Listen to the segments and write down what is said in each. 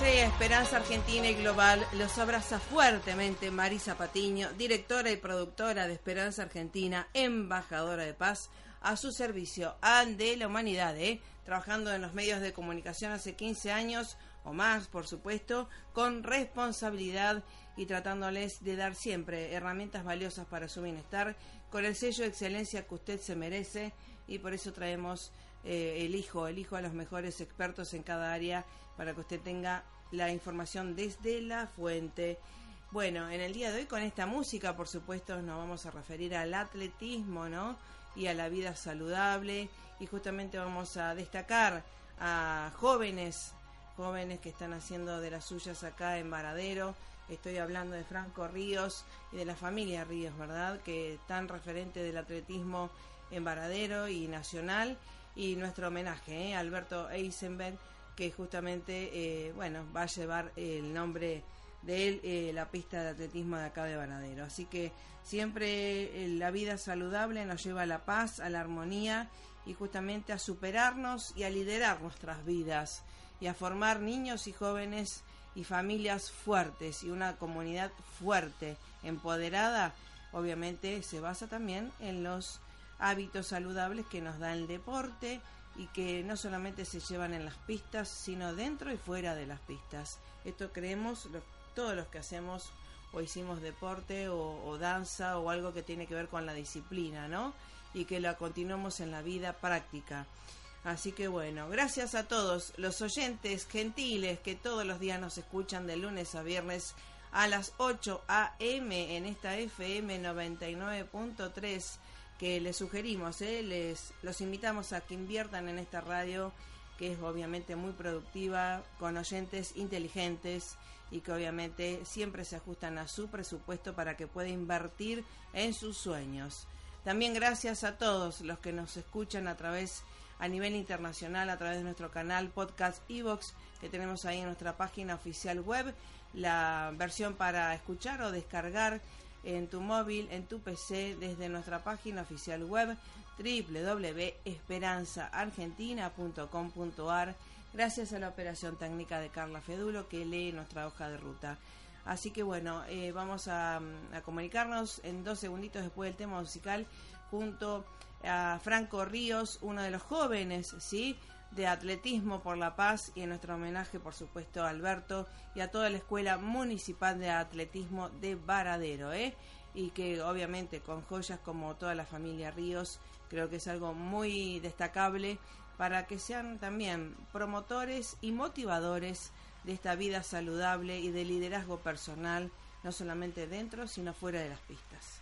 Esperanza Argentina y Global los abraza fuertemente Marisa Patiño, directora y productora de Esperanza Argentina, embajadora de paz, a su servicio de la humanidad, ¿eh? trabajando en los medios de comunicación hace 15 años o más, por supuesto, con responsabilidad y tratándoles de dar siempre herramientas valiosas para su bienestar, con el sello de excelencia que usted se merece y por eso traemos eh, el hijo, el hijo a los mejores expertos en cada área para que usted tenga la información desde la fuente. Bueno, en el día de hoy con esta música, por supuesto, nos vamos a referir al atletismo, ¿no? Y a la vida saludable. Y justamente vamos a destacar a jóvenes, jóvenes que están haciendo de las suyas acá en Varadero. Estoy hablando de Franco Ríos y de la familia Ríos, ¿verdad? Que están referentes del atletismo en Varadero y nacional. Y nuestro homenaje, ¿eh? Alberto Eisenberg que justamente, eh, bueno, va a llevar el nombre de él, eh, la pista de atletismo de acá de Banadero. Así que siempre eh, la vida saludable nos lleva a la paz, a la armonía y justamente a superarnos y a liderar nuestras vidas y a formar niños y jóvenes y familias fuertes y una comunidad fuerte, empoderada, obviamente se basa también en los hábitos saludables que nos da el deporte, y que no solamente se llevan en las pistas, sino dentro y fuera de las pistas. Esto creemos todos los que hacemos o hicimos deporte o, danza o algo que tiene que ver con la disciplina, ¿no? Y que la continuamos en la vida práctica. Así que bueno, gracias a todos los oyentes gentiles que todos los días nos escuchan de lunes a viernes a las 8 a.m. en esta FM 99.3 que les sugerimos, ¿eh? les los invitamos a que inviertan en esta radio que es obviamente muy productiva, con oyentes inteligentes y que obviamente siempre se ajustan a su presupuesto para que pueda invertir en sus sueños. También gracias a todos los que nos escuchan a través a nivel internacional a través de nuestro canal podcast Evox que tenemos ahí en nuestra página oficial web, la versión para escuchar o descargar en tu móvil, en tu PC, desde nuestra página oficial web www.esperanzaargentina.com.ar gracias a la operación técnica de Carla Fedulo que lee nuestra hoja de ruta. Así que bueno, eh, vamos a, a, comunicarnos en dos segunditos después del tema musical junto a Franco Ríos, uno de los jóvenes, ¿sí? De Atletismo por la Paz y en nuestro homenaje, por supuesto, a Alberto y a toda la Escuela Municipal de Atletismo de Varadero, ¿eh? y que obviamente con joyas como toda la familia Ríos, creo que es algo muy destacable para que sean también promotores y motivadores de esta vida saludable y de liderazgo personal, no solamente dentro, sino fuera de las pistas.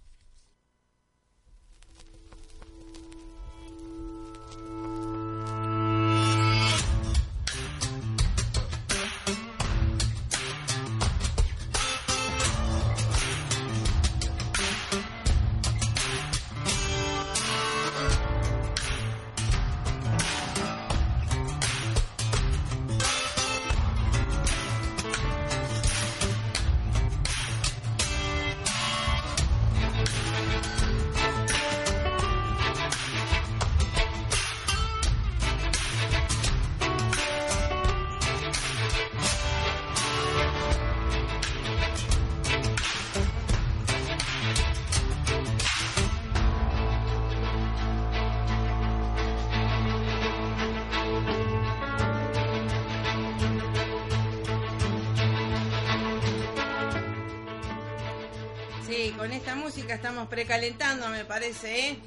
Con esta música estamos precalentando, me parece, ¿eh?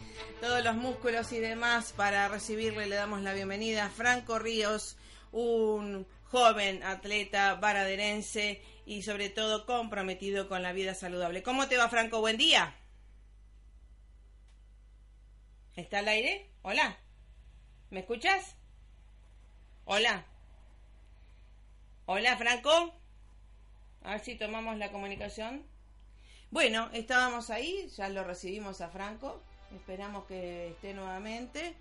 todos los músculos y demás para recibirle. Le damos la bienvenida a Franco Ríos, un joven atleta baraderense y sobre todo comprometido con la vida saludable. ¿Cómo te va, Franco? Buen día. ¿Está al aire? Hola. ¿Me escuchas? Hola. Hola, Franco. A ver si tomamos la comunicación. Bueno, estábamos ahí, ya lo recibimos a Franco. Esperamos que esté nuevamente,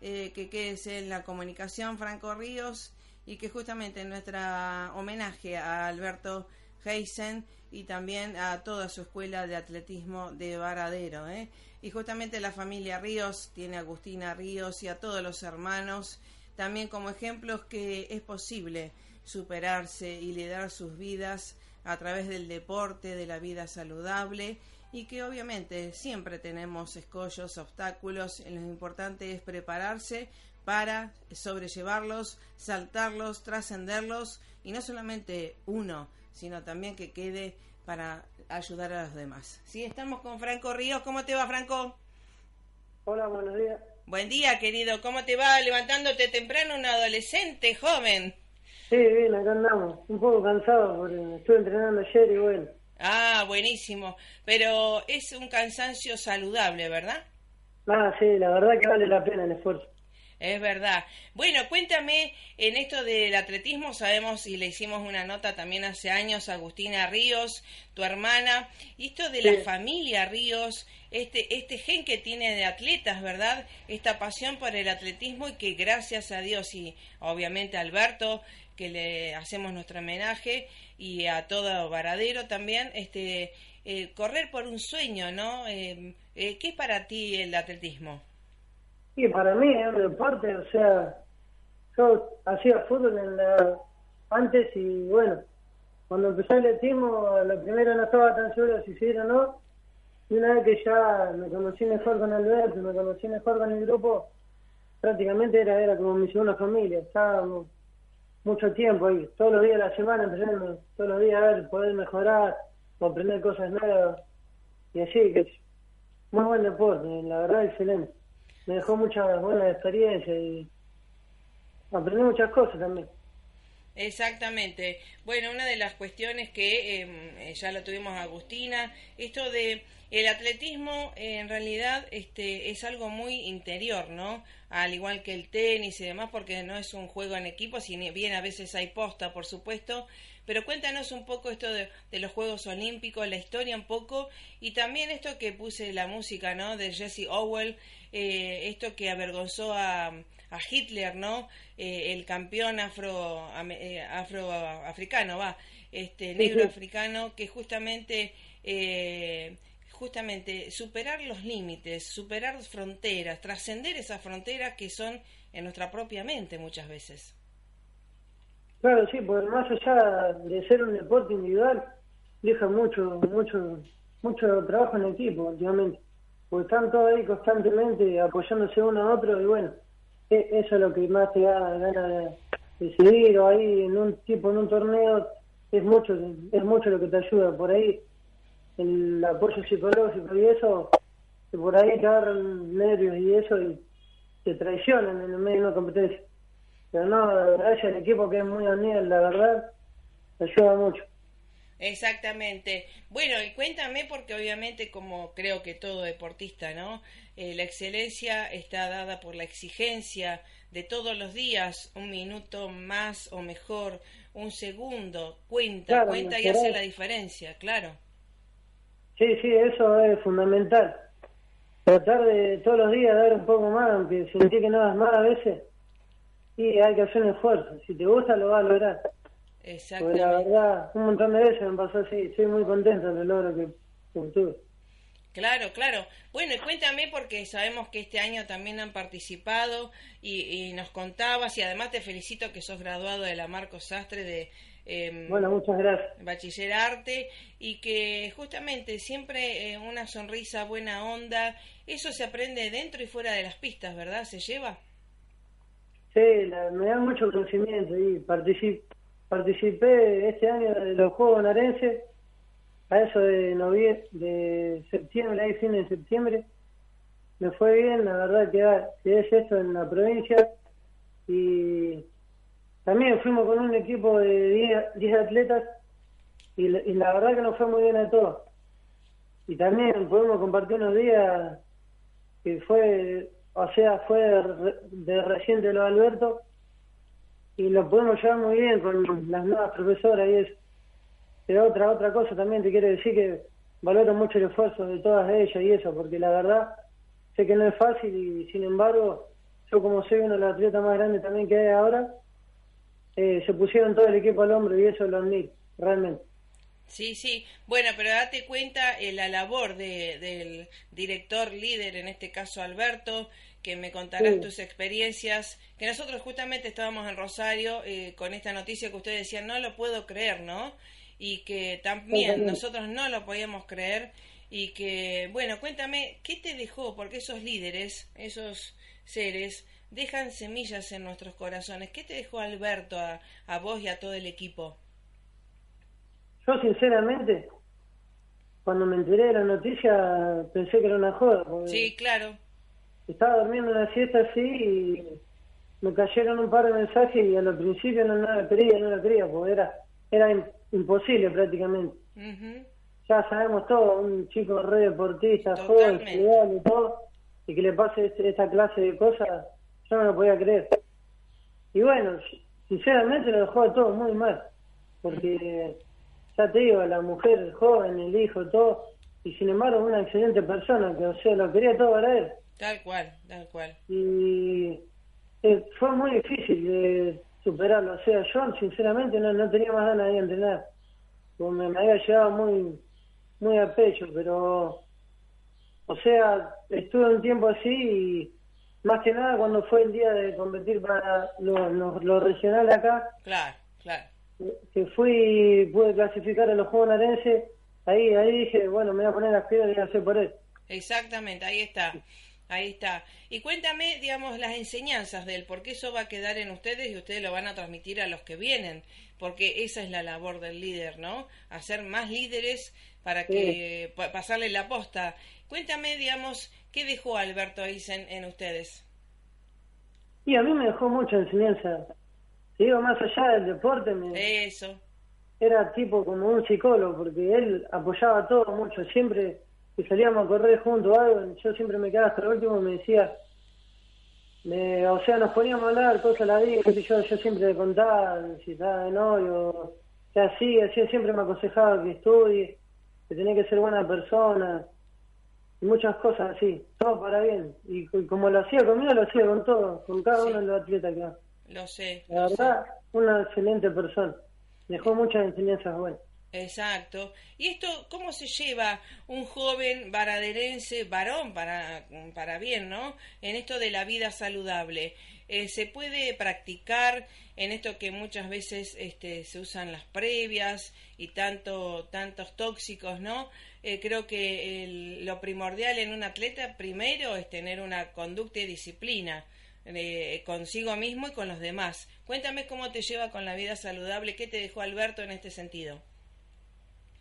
eh, que quede en la comunicación Franco Ríos y que justamente en nuestra homenaje a Alberto Heisen y también a toda su escuela de atletismo de Varadero. ¿eh? Y justamente la familia Ríos tiene a Agustina Ríos y a todos los hermanos también como ejemplos que es posible superarse y liderar sus vidas a través del deporte, de la vida saludable y que obviamente siempre tenemos escollos, obstáculos, lo importante es prepararse para sobrellevarlos, saltarlos, trascenderlos y no solamente uno, sino también que quede para ayudar a los demás. Sí, estamos con Franco Ríos. ¿Cómo te va, Franco? Hola, buenos días. Buen día, querido. ¿Cómo te va levantándote temprano un adolescente joven? Sí, bien, acá andamos. Un poco cansado porque estuve entrenando ayer y bueno. Ah, buenísimo. Pero es un cansancio saludable, ¿verdad? Ah, sí, la verdad que vale la pena el esfuerzo. Es verdad. Bueno, cuéntame, en esto del atletismo sabemos y le hicimos una nota también hace años a Agustina Ríos, tu hermana, y esto de la familia Ríos, este, este gen que tiene de atletas, ¿verdad? Esta pasión por el atletismo y que gracias a Dios y obviamente a Alberto, que le hacemos nuestro homenaje, y a todo Varadero también, este, eh, correr por un sueño, ¿no? Eh, eh, ¿Qué es para ti el atletismo? Sí, para mí es un deporte, o sea, yo hacía fútbol en la, antes y bueno, cuando empecé el atletismo, lo primero no estaba tan seguro si sí o no, y una vez que ya me conocí mejor con Alberto, me conocí mejor con el grupo, prácticamente era, era como mi segunda familia, estábamos mucho tiempo ahí, todos los días de la semana entrenando, todos los días a ver, poder mejorar, aprender cosas nuevas, y así, que es muy buen deporte, la verdad excelente. Me dejó muchas buenas experiencias y aprendí muchas cosas también. Exactamente. Bueno, una de las cuestiones que em, eh, ya lo tuvimos Agustina, esto de el atletismo en realidad este es algo muy interior, ¿no? Al igual que el tenis y demás, porque no es un juego en equipo, si bien a veces hay posta, por supuesto, pero cuéntanos un poco esto de, los Juegos Olímpicos, la historia un poco, y también esto que puse la música, ¿no? De Jesse Owell, eh, esto que avergonzó a, a Hitler, ¿no? Eh, el campeón afro, eh, afroafricano, va, este negro africano, que justamente justamente superar los límites, superar fronteras, trascender esas fronteras que son en nuestra propia mente muchas veces. Claro, sí, porque más allá de ser un deporte individual, deja mucho, mucho, mucho trabajo en equipo últimamente. Porque están todos ahí constantemente apoyándose uno a otro y bueno, eso es lo que más te da ganas de, seguir o ahí en un tipo, en un torneo, es mucho, es mucho lo que te ayuda. Por ahí el apoyo psicológico y eso, por ahí te agarran nervios y eso y te traicionan en el medio de una competencia. Pero no, gracias al equipo que es muy unido, la verdad, ayuda mucho. Exactamente. Bueno, y cuéntame porque obviamente como creo que todo deportista, ¿no? Eh, la excelencia está dada por la exigencia de todos los días, un minuto más o mejor, un segundo, cuenta, cuenta y hace la diferencia, claro. Sí, sí, eso es fundamental. Tratar de todos los días dar un poco más, aunque sentí que no das más a veces, Sí, hay que hacer un esfuerzo. Si te gusta, lo vas a lograr. Exactamente. la verdad, un montón de veces me pasó así. Estoy muy contento del logro que, tuve. Claro, claro. Bueno, y cuéntame porque sabemos que este año también han participado y, nos contabas y además te felicito que sos graduado de la Marcos Sastre de eh, bueno, muchas gracias. Bachiller Arte y que justamente siempre eh, una sonrisa, buena onda, eso se aprende dentro y fuera de las pistas, ¿verdad? ¿Se lleva? Sí, me da mucho conocimiento y participé, participé este año de los Juegos Bonaerenses a eso de noviembre, de septiembre, ahí fin de septiembre, me fue bien, la verdad que, es esto en la provincia y también fuimos con un equipo de 10 atletas y, la verdad que nos fue muy bien a todos. Y también pudimos compartir unos días que fue, o sea, fue de, reciente lo de Alberto y lo pudimos llevar muy bien con las nuevas profesoras y eso. Pero otra, otra cosa también te quiero decir que valoro mucho el esfuerzo de todas ellas y eso, porque la verdad sé que no es fácil y sin embargo yo como soy uno de los atletas más grandes también que hay ahora, eh, se pusieron todo el equipo al hombro y eso lo admiro, realmente. Sí, sí. Bueno, pero date cuenta eh, la labor de, del director líder, en este caso Alberto, que me contarás tus experiencias, que nosotros justamente estábamos en Rosario eh, con esta noticia que ustedes decían, no lo puedo creer, ¿no? Y que también nosotros no lo podíamos creer y que, bueno, cuéntame, ¿qué te dejó? Porque esos líderes, esos seres, dejan semillas en nuestros corazones. ¿Qué te dejó Alberto a, a vos y a todo el equipo? Yo sinceramente, cuando me enteré de la noticia, pensé que era una joda. Sí, claro. Estaba durmiendo una siesta así y me cayeron un par de mensajes y a lo principio no, la quería, no la quería, porque era, era imposible prácticamente. Ya sabemos todo, un chico re deportista, joven, y todo, y que le pase este, esta clase de cosas, yo no lo podía creer. Y bueno, sinceramente lo dejó todo muy mal, porque ya te digo, la mujer joven, el hijo, todo, y sin embargo una excelente persona, que o sea, lo quería todo para él. Tal cual, tal cual. Y eh, fue muy difícil de superarlo, o sea, yo sinceramente no, no tenía más ganas de entrenar, me, me había llevado muy, muy a pecho, pero, o sea, estuve un tiempo así y más que nada cuando fue el día de competir para lo, lo regional acá. Claro, claro que fui, pude clasificar a los Juegos Narenses, ahí, ahí dije, bueno, me voy a poner las piedras y hacer por él. Exactamente, ahí está. Ahí está. Y cuéntame, digamos, las enseñanzas de él, porque eso va a quedar en ustedes y ustedes lo van a transmitir a los que vienen, porque esa es la labor del líder, ¿no? Hacer más líderes para que pasarle la posta. Cuéntame, digamos, ¿qué dejó Alberto Eisen en ustedes? Y a mí me dejó mucha enseñanza digo, más allá del deporte, Eso. era tipo como un psicólogo, porque él apoyaba todo mucho, siempre que salíamos a correr juntos algo, yo siempre me quedaba hasta el último y me decía, o sea, nos poníamos a hablar cosas a la vida, yo, yo siempre le contaba si estaba de novio, que así, así siempre me aconsejaba que estudie, que tenía que ser buena persona, y muchas cosas así, todo para bien. Y, como lo hacía conmigo, lo hacía con todo, con cada uno de los atletas que lo sé. La verdad, una excelente persona. Dejó muchas enseñanzas buenas. Exacto. ¿Y esto cómo se lleva un joven varaderense, varón para, para bien, ¿no? En esto de la vida saludable. Eh, ¿Se puede practicar en esto que muchas veces este, se usan las previas y tanto, tantos tóxicos, ¿no? Eh, creo que lo primordial en un atleta primero es tener una conducta y disciplina consigo mismo y con los demás. Cuéntame cómo te lleva con la vida saludable, qué te dejó Alberto en este sentido.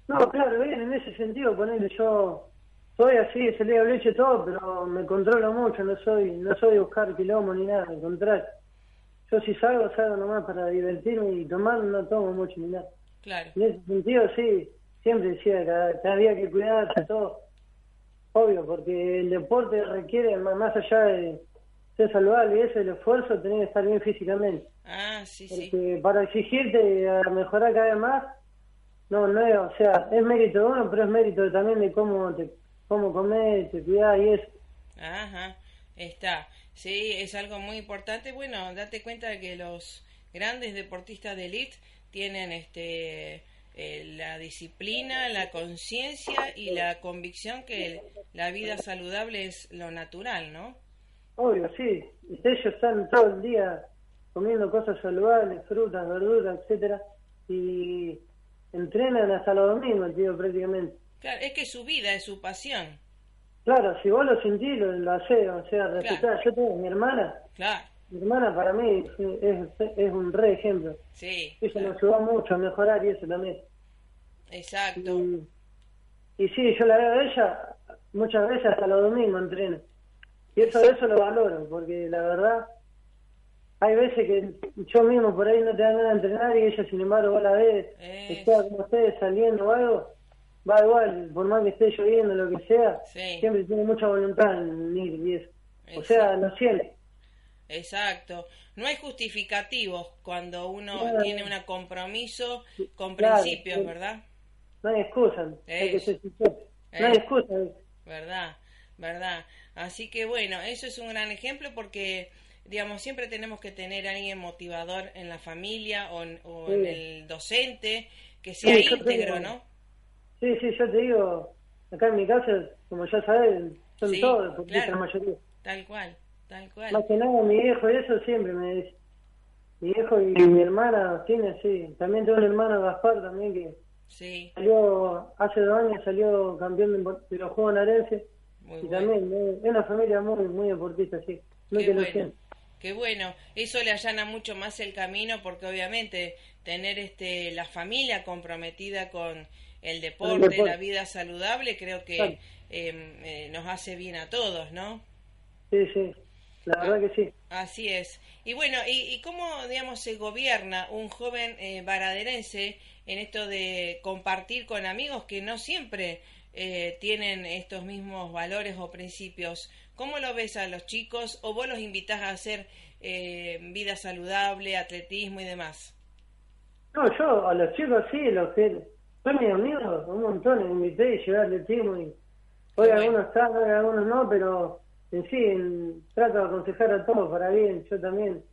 No, claro, bien, en ese sentido, ponerle yo soy así, se le leche todo, pero me controlo mucho, no soy no soy de buscar quilombo ni nada, al contrario. Yo si salgo, salgo nomás para divertirme y tomar, no tomo mucho ni nada. Claro. En ese sentido, sí, siempre decía que había que cuidarse todo. Obvio, porque el deporte requiere, más allá de, ser saludable y eso, el esfuerzo, tenés que estar bien físicamente. Ah, sí, Porque para exigirte a mejorar cada vez más, no, no es, o sea, es mérito de uno, pero es mérito también de cómo te cómo comer, te cuidás y eso. Ajá, está. Sí, es algo muy importante. Bueno, date cuenta de que los grandes deportistas de elite tienen este eh, la disciplina, la conciencia y la convicción que la vida saludable es lo natural, ¿no? Obvio, sí. Ellos están todo el día comiendo cosas saludables, frutas, verduras, etcétera, y entrenan hasta los domingos, tío, prácticamente. Claro, es que su vida es su pasión. Claro, si vos lo sentís, lo, lo hacés, o sea, respetar. Yo tengo mi hermana. Claro. Mi hermana para mí es, es, un re ejemplo. Sí. Eso nos ayudó mucho a mejorar y eso también. Exacto. y sí, yo la veo a ella muchas veces hasta los domingos entreno. Y eso, eso lo valoro, porque la verdad, hay veces que yo mismo por ahí no te dan ganas de entrenar y ella, sin embargo, vos la ves, está como ustedes saliendo o algo, va igual, por más que esté lloviendo, lo que sea, siempre tiene mucha voluntad en ir y eso. O sea, lo siente. Exacto. No hay justificativos cuando uno tiene un compromiso con principios, ¿verdad? No hay excusa. Hay que ser No hay excusa. ¿Verdad? ¿Verdad? Así que bueno, eso es un gran ejemplo porque, digamos, siempre tenemos que tener a alguien motivador en la familia o, en el docente que sea íntegro, ¿no? Sí, sí, yo te digo, acá en mi casa, como ya sabes, son todos, porque la mayoría. Tal cual, tal cual. Más que nada, mi hijo y eso siempre me dice. Mi hijo y mi hermana tiene, sí. También tengo un hermano, Gaspar, también, que sí. salió, hace dos años salió campeón de, los Juegos Narense. y también es una familia muy muy deportista, sí. Muy Qué bueno. Qué bueno, eso le allana mucho más el camino porque obviamente tener este la familia comprometida con el deporte, la vida saludable, creo que em, eh, nos hace bien a todos, ¿no? Sí, sí, la verdad que sí. Así es. Y bueno, ¿y, cómo, digamos, se gobierna un joven eh, baraderense en esto de compartir con amigos que no siempre eh, tienen estos mismos valores o principios? ¿Cómo lo ves a los chicos o vos los invitas a hacer eh, vida saludable, atletismo y demás? No, yo a los chicos sí, los que son mis amigos, un montón, les invité y llevé atletismo y hoy algunos están, hoy algunos no, pero en sí trato de aconsejar a todos para bien, yo también.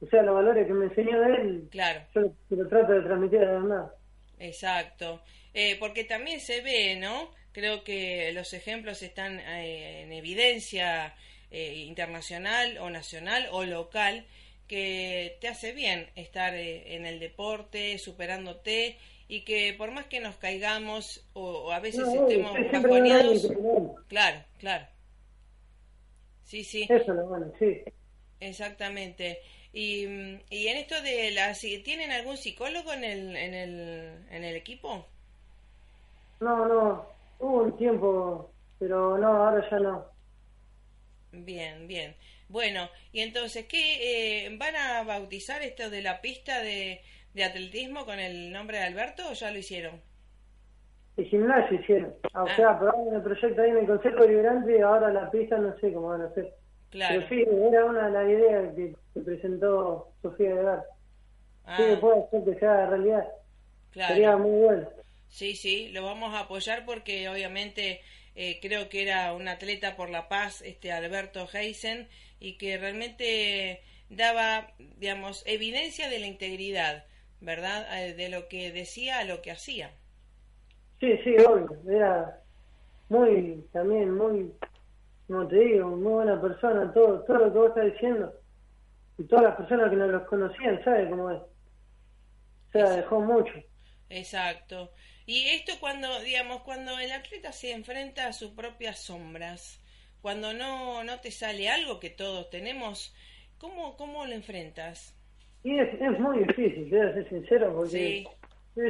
O sea, los valores que me enseñó él, claro. yo lo, trato de transmitir a los demás. Exacto. Eh, porque también se ve, ¿no? Creo que los ejemplos están eh, en evidencia eh, internacional o nacional o local que te hace bien estar en el deporte, superándote y que por más que nos caigamos o, a veces estemos bajoneados, claro, claro, Sí, sí. Eso es lo bueno, sí. Exactamente. Y, y en esto de la... ¿Tienen algún psicólogo en el, en el, en el equipo? No, no. Hubo un tiempo, pero no, ahora ya no. Bien, bien. Bueno, y entonces, ¿qué eh, van a bautizar esto de la pista de, de atletismo con el nombre de Alberto o ya lo hicieron? El gimnasio hicieron. Ah, o ah. sea, en el proyecto ahí en el Consejo Liberante y ahora la pista no sé cómo van a hacer. Claro. Pero sí, era una de las ideas que, presentó Sofía de Gar. Ah. Sí, puede ser que sea realidad. Claro. Sería muy bueno. Sí, sí, lo vamos a apoyar porque obviamente eh, creo que era un atleta por la paz, este Alberto Heisen, y que realmente daba, digamos, evidencia de la integridad, ¿verdad? Eh, de lo que decía a lo que hacía. Sí, sí, obvio. Era muy, también muy, como te digo, muy buena persona, todo, todo lo que vos estás diciendo. Y todas las personas que no los conocían, ¿sabes cómo es? O sea, dejó mucho. Exacto. Y esto cuando, digamos, cuando el atleta se enfrenta a sus propias sombras, cuando no, no te sale algo que todos tenemos, ¿cómo, cómo lo enfrentas? Y es, es muy difícil, te voy a ser sincero, porque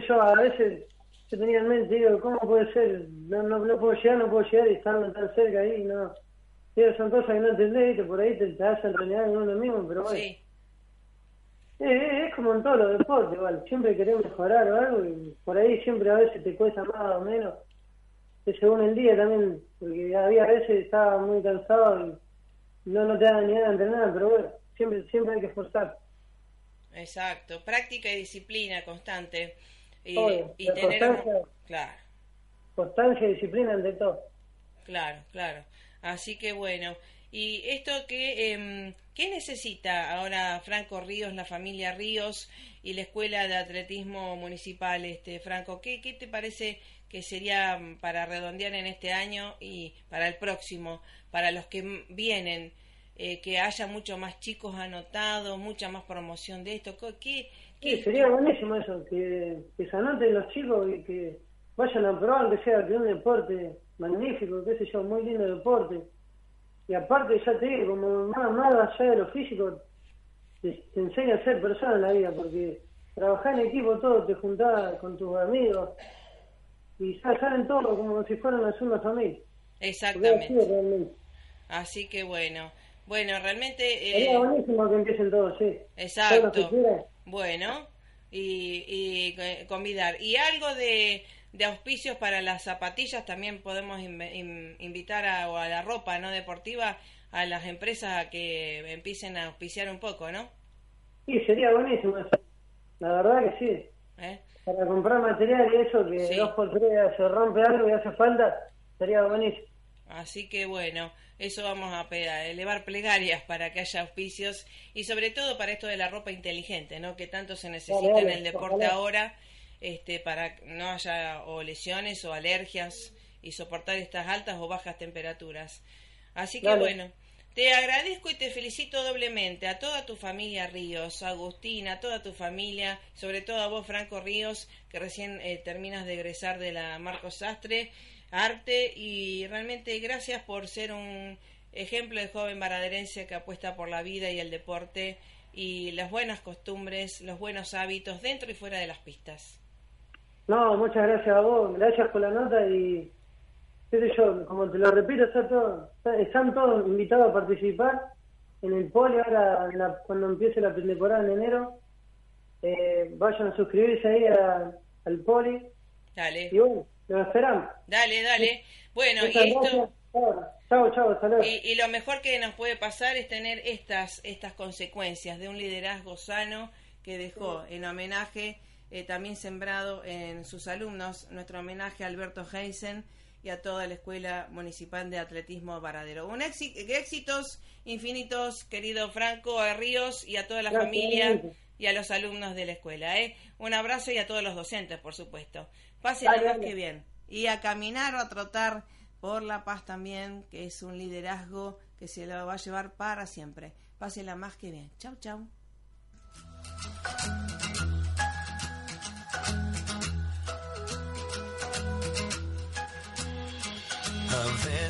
yo a veces yo tenía en mente, digo, ¿cómo puede ser? No, no, no puedo llegar, no puedo llegar y estando tan cerca ahí, no. Digo, son cosas que no entendés, por ahí te, te hacen realidad en uno mismo, pero bueno. Sí. Es como en todos los deportes, igual. Siempre querés mejorar o algo y por ahí siempre a veces te cuesta más o menos. según el día también, porque había veces estaba muy cansado y no, no te da ni ganas de entrenar, pero bueno, siempre, siempre hay que esforzar. Exacto, práctica y disciplina constante. Y, y tener claro. constancia y disciplina ante todo. Claro, claro. Así que bueno, y esto que eh, ¿qué necesita ahora Franco Ríos, la familia Ríos y la escuela de atletismo municipal, este Franco? ¿Qué, qué te parece que sería mm, para redondear en este año y para el próximo, para los que vienen? Eh, que haya mucho más chicos anotados, mucha más promoción de esto. ¿Qué, Sí, sería buenísimo eso, que, se anoten los chicos y que vayan a probar, que sea que un deporte magnífico, qué sé yo, muy lindo deporte. Y aparte, ya te digo, como nada, nada allá de lo físico, te, enseña a ser persona en la vida, porque trabajar en equipo todo, te juntás con tus amigos, y ya saben todo como si fueran la segunda familia. Exactamente. Así que bueno, bueno, realmente... Eh, buenísimo que empiecen todos, sí. Exacto. bueno, y, y eh, convidar. Y algo de, de auspicios para las zapatillas también podemos invitar a, o a la ropa no deportiva a las empresas a que empiecen a auspiciar un poco, ¿no? Sí, sería buenísimo eso. La verdad que sí. ¿Eh? Para comprar material y eso, que dos por tres se rompe algo y hace falta, sería buenísimo. Así que bueno, eso vamos a elevar plegarias para que haya auspicios y sobre todo para esto de la ropa inteligente, ¿no? Que tanto se necesita en el deporte ahora, este, para no haya o lesiones o alergias y soportar estas altas o bajas temperaturas. Así que bueno, te agradezco y te felicito doblemente a toda tu familia Ríos, a Agustín, a toda tu familia, sobre todo a vos Franco Ríos, que recién eh, terminas de egresar de la Marcos Sastre, arte y realmente gracias por ser un ejemplo de joven baraderense que apuesta por la vida y el deporte y las buenas costumbres, los buenos hábitos dentro y fuera de las pistas. No, muchas gracias a vos, gracias por la nota y yo, como te lo repito, están todos invitados a participar en el poli ahora cuando empiece la temporada en enero. Eh, vayan a suscribirse ahí al poli. Dale. Y bueno, lo esperamos. Dale, dale. Bueno, y esto... Chao, chao, y, y, lo mejor que nos puede pasar es tener estas, estas consecuencias de un liderazgo sano que dejó en homenaje, eh, también sembrado en sus alumnos, nuestro homenaje a Alberto Heisen, y a toda la Escuela Municipal de Atletismo Varadero. Un éxitos infinitos, querido Franco, a Ríos y a toda la familia y a los alumnos de la escuela. ¿eh? Un abrazo y a todos los docentes, por supuesto. Pase más que bien. Y a caminar o a trotar por la paz también, que es un liderazgo que se lo va a llevar para siempre. Pásela más que bien. Chau, chau.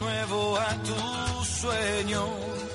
nuevo a tus sueños.